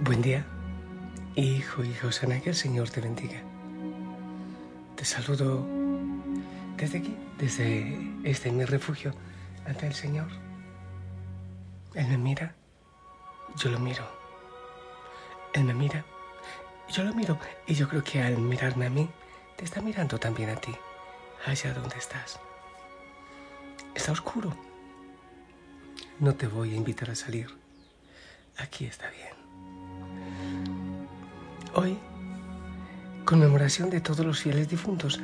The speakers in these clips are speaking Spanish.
Buen día, hijo y Josana, que el Señor te bendiga. Te saludo desde aquí, desde este mi refugio ante el Señor. Él me mira, yo lo miro. Él me mira, yo lo miro. Y yo creo que al mirarme a mí, te está mirando también a ti, allá donde estás. Está oscuro. No te voy a invitar a salir. Aquí está bien. Hoy, conmemoración de todos los fieles difuntos,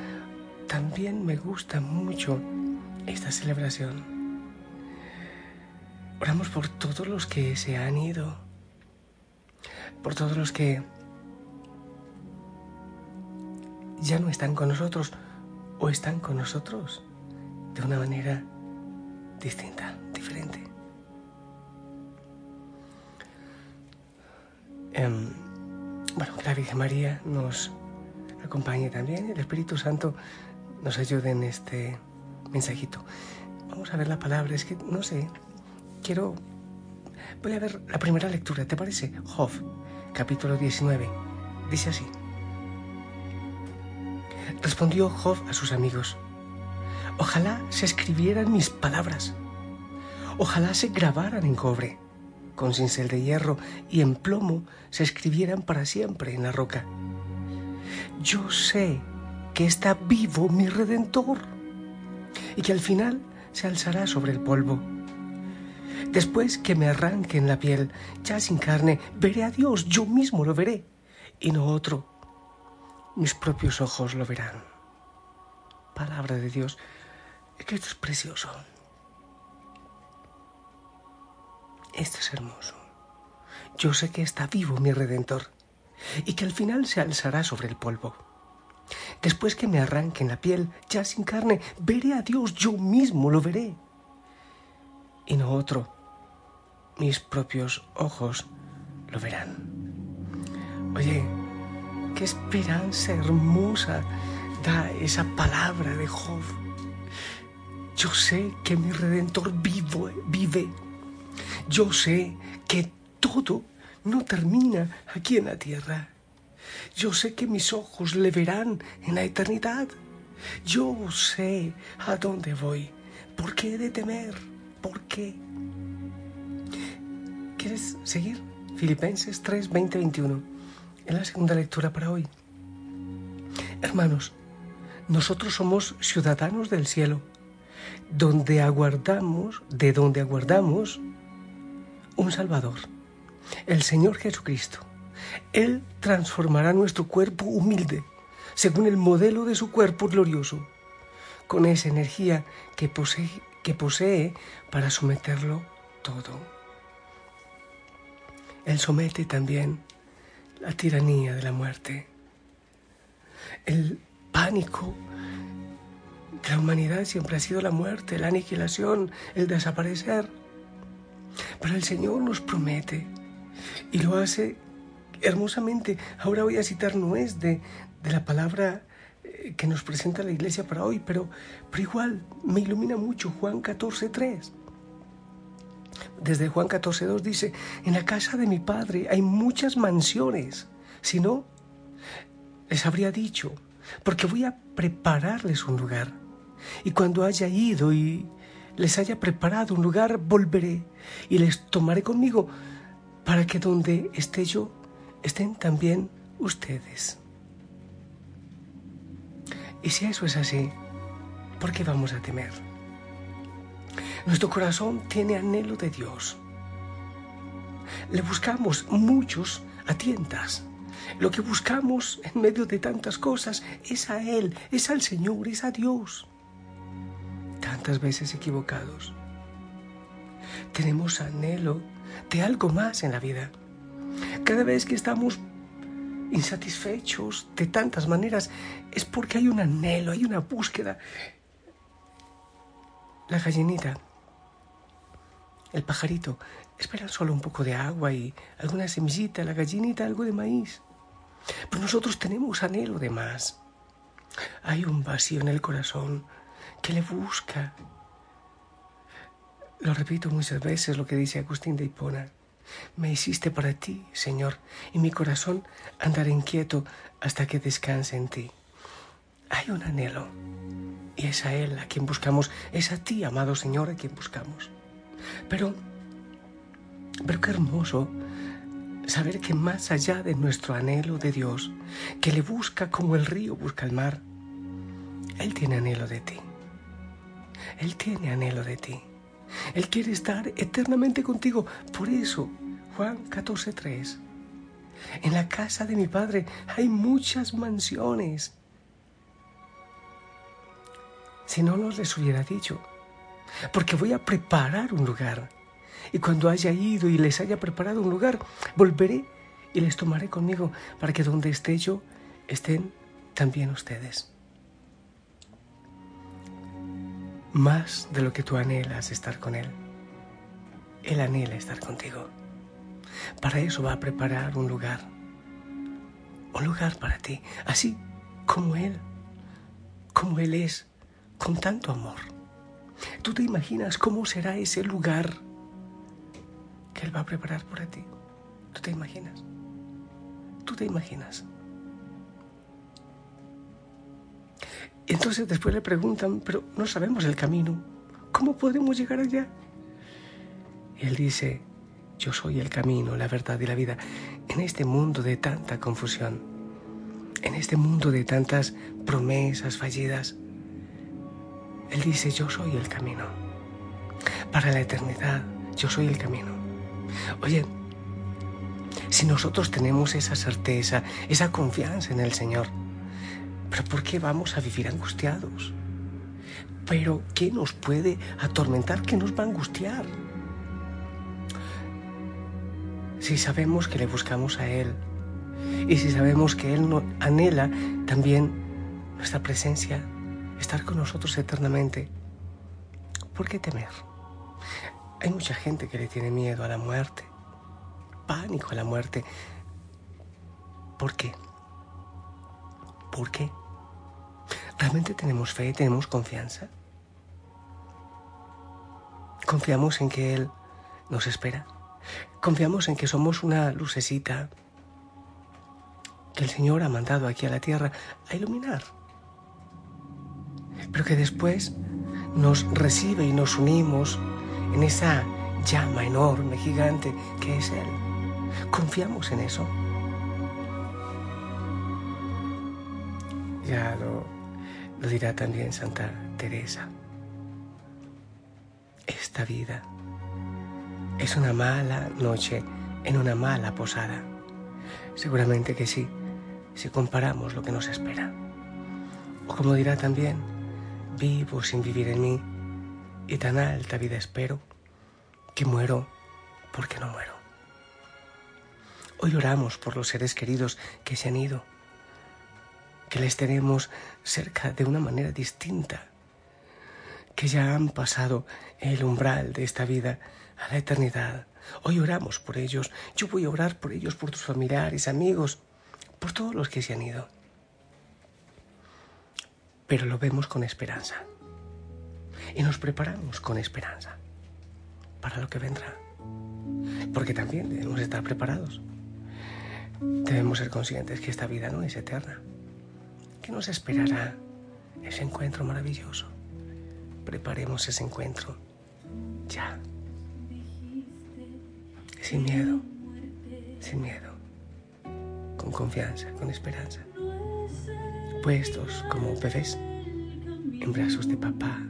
también me gusta mucho esta celebración. Oramos por todos los que se han ido, por todos los que ya no están con nosotros o están con nosotros de una manera distinta, diferente. Em, bueno, la Virgen María nos acompañe también el Espíritu Santo nos ayude en este mensajito. Vamos a ver la palabra, es que no sé, quiero... Voy a ver la primera lectura, ¿te parece? Job, capítulo 19. Dice así. Respondió Job a sus amigos. Ojalá se escribieran mis palabras. Ojalá se grabaran en cobre con cincel de hierro y en plomo se escribieran para siempre en la roca. Yo sé que está vivo mi redentor y que al final se alzará sobre el polvo. Después que me arranquen la piel, ya sin carne, veré a Dios, yo mismo lo veré, y no otro. Mis propios ojos lo verán. Palabra de Dios, que esto es precioso. Esto es hermoso. Yo sé que está vivo mi Redentor y que al final se alzará sobre el polvo. Después que me arranquen la piel, ya sin carne, veré a Dios, yo mismo lo veré. Y no otro, mis propios ojos lo verán. Oye, qué esperanza hermosa da esa palabra de Job. Yo sé que mi Redentor vivo, vive yo sé que todo no termina aquí en la tierra. Yo sé que mis ojos le verán en la eternidad. Yo sé a dónde voy. ¿Por qué he de temer? ¿Por qué? ¿Quieres seguir? Filipenses 3, 20, 21. Es la segunda lectura para hoy. Hermanos, nosotros somos ciudadanos del cielo, donde aguardamos, de donde aguardamos un Salvador, el Señor Jesucristo. Él transformará nuestro cuerpo humilde según el modelo de su cuerpo glorioso, con esa energía que posee, para someterlo todo. Él somete también la tiranía de la muerte, el pánico de la humanidad siempre ha sido la muerte, la aniquilación, el desaparecer. Pero el Señor nos promete y lo hace hermosamente. Ahora voy a citar, no es de, la palabra eh, que nos presenta la iglesia para hoy, pero, pero igual me ilumina mucho Juan 14.3. Desde Juan 14.2 dice, en la casa de mi padre hay muchas mansiones, si no, les habría dicho, porque voy a prepararles un lugar. Y cuando haya ido y les haya preparado un lugar, volveré y les tomaré conmigo para que donde esté yo, estén también ustedes. Y si eso es así, ¿por qué vamos a temer? Nuestro corazón tiene anhelo de Dios. Le buscamos muchos a tientas. Lo que buscamos en medio de tantas cosas es a Él, es al Señor, es a Dios tantas veces equivocados. Tenemos anhelo de algo más en la vida. Cada vez que estamos insatisfechos de tantas maneras es porque hay un anhelo, hay una búsqueda. La gallinita, el pajarito, esperan solo un poco de agua y alguna semillita, la gallinita algo de maíz. Pero nosotros tenemos anhelo de más. Hay un vacío en el corazón, que le busca. Lo repito muchas veces lo que dice Agustín de Hipona. Me hiciste para ti, Señor, y mi corazón andará inquieto hasta que descanse en ti. Hay un anhelo, y es a Él a quien buscamos, es a ti, amado Señor, a quien buscamos. Pero, pero qué hermoso saber que más allá de nuestro anhelo de Dios, que le busca como el río busca el mar, Él tiene anhelo de ti. Él tiene anhelo de ti. Él quiere estar eternamente contigo. Por eso, Juan 14:3, en la casa de mi Padre hay muchas mansiones. Si no nos les hubiera dicho, porque voy a preparar un lugar. Y cuando haya ido y les haya preparado un lugar, volveré y les tomaré conmigo para que donde esté yo, estén también ustedes. Más de lo que tú anhelas estar con Él, Él anhela estar contigo. Para eso va a preparar un lugar, un lugar para ti, así como Él, como Él es, con tanto amor. ¿Tú te imaginas cómo será ese lugar? que Él va a preparar para ti. ¿Tú te imaginas? ¿Tú te imaginas? Entonces después le preguntan, pero no sabemos el camino. ¿Cómo podemos llegar allá? Y él dice, yo soy el camino, la verdad y la vida. En este mundo de tanta confusión, en este mundo de tantas promesas fallidas, Él dice, yo soy el camino. Para la eternidad, yo soy el camino. Oye, si nosotros tenemos esa certeza, esa confianza en el Señor, ¿pero por qué vamos a vivir angustiados? ¿Pero qué nos puede atormentar? ¿Qué nos va a angustiar? Si sabemos que le buscamos a Él y si sabemos que Él anhela también nuestra presencia, estar con nosotros eternamente, ¿por qué temer? Hay mucha gente que le tiene miedo a la muerte, pánico a la muerte. ¿Por qué? ¿Por qué? ¿Realmente tenemos fe, tenemos confianza? ¿Confiamos en que Él nos espera? ¿Confiamos en que somos una lucecita que el Señor ha mandado aquí a la tierra a iluminar? Pero que después nos recibe y nos unimos en esa llama enorme, gigante que es Él. Confiamos en eso. Ya lo, lo dirá también Santa Teresa. Esta vida es una mala noche en una mala posada. Seguramente que sí, si comparamos lo que nos espera. O como dirá también, vivo sin vivir en mí y tan alta vida espero que muero porque no muero. Hoy oramos por los seres queridos que se han ido, que les tenemos cerca de una manera distinta, que ya han pasado el umbral de esta vida a la eternidad. Hoy oramos por ellos. Yo voy a orar por ellos, por tus familiares, amigos, por todos los que se han ido. Pero lo vemos con esperanza y nos preparamos con esperanza para lo que vendrá. Porque también debemos estar preparados. Debemos ser conscientes que esta vida no es eterna, que nos esperará ese encuentro maravilloso. Preparemos ese encuentro ya. Sin miedo, sin miedo, con confianza, con esperanza. Puestos como bebés en brazos de papá,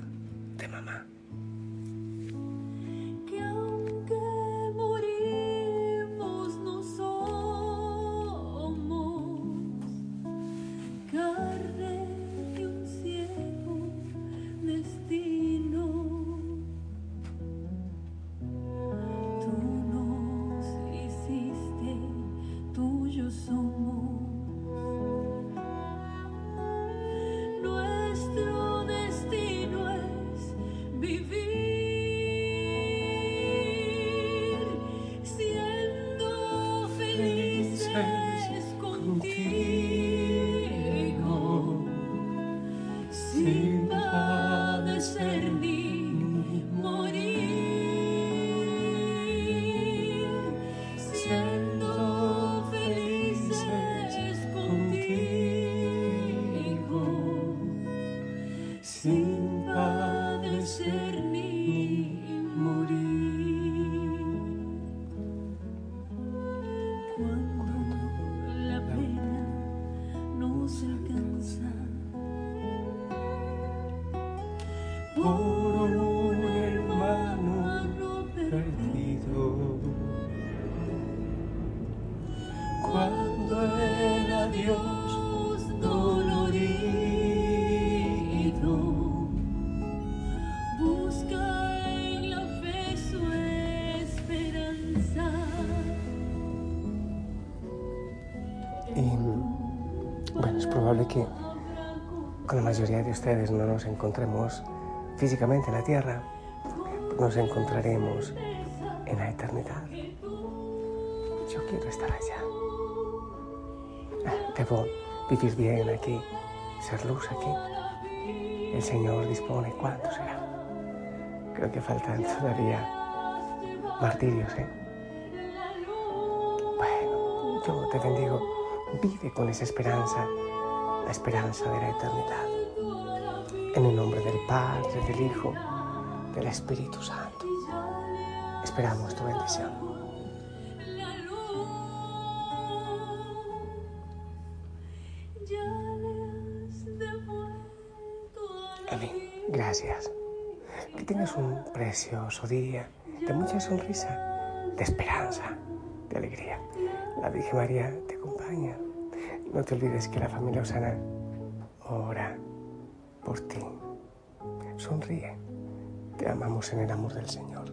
Sim. por un hermano perdido. Cuando el adiós dolorido busca en la fe su esperanza. Y, bueno, es probable que con la mayoría de ustedes no nos encontremos físicamente en la tierra, nos encontraremos en la eternidad. Yo quiero estar allá. Debo vivir bien aquí, ser luz aquí. El Señor dispone cuánto será. Creo que faltan todavía martirios, ¿eh? Bueno, yo te bendigo. Vive con esa esperanza, la esperanza de la eternidad. En el nombre del Padre, del Hijo, del Espíritu Santo. Esperamos tu bendición. Amén. Gracias. Que tengas un precioso día de mucha sonrisa, de esperanza, de alegría. La Virgen María te acompaña. No te olvides que la familia Osana ora por ti. Sonríe. Te amamos en el amor del Señor.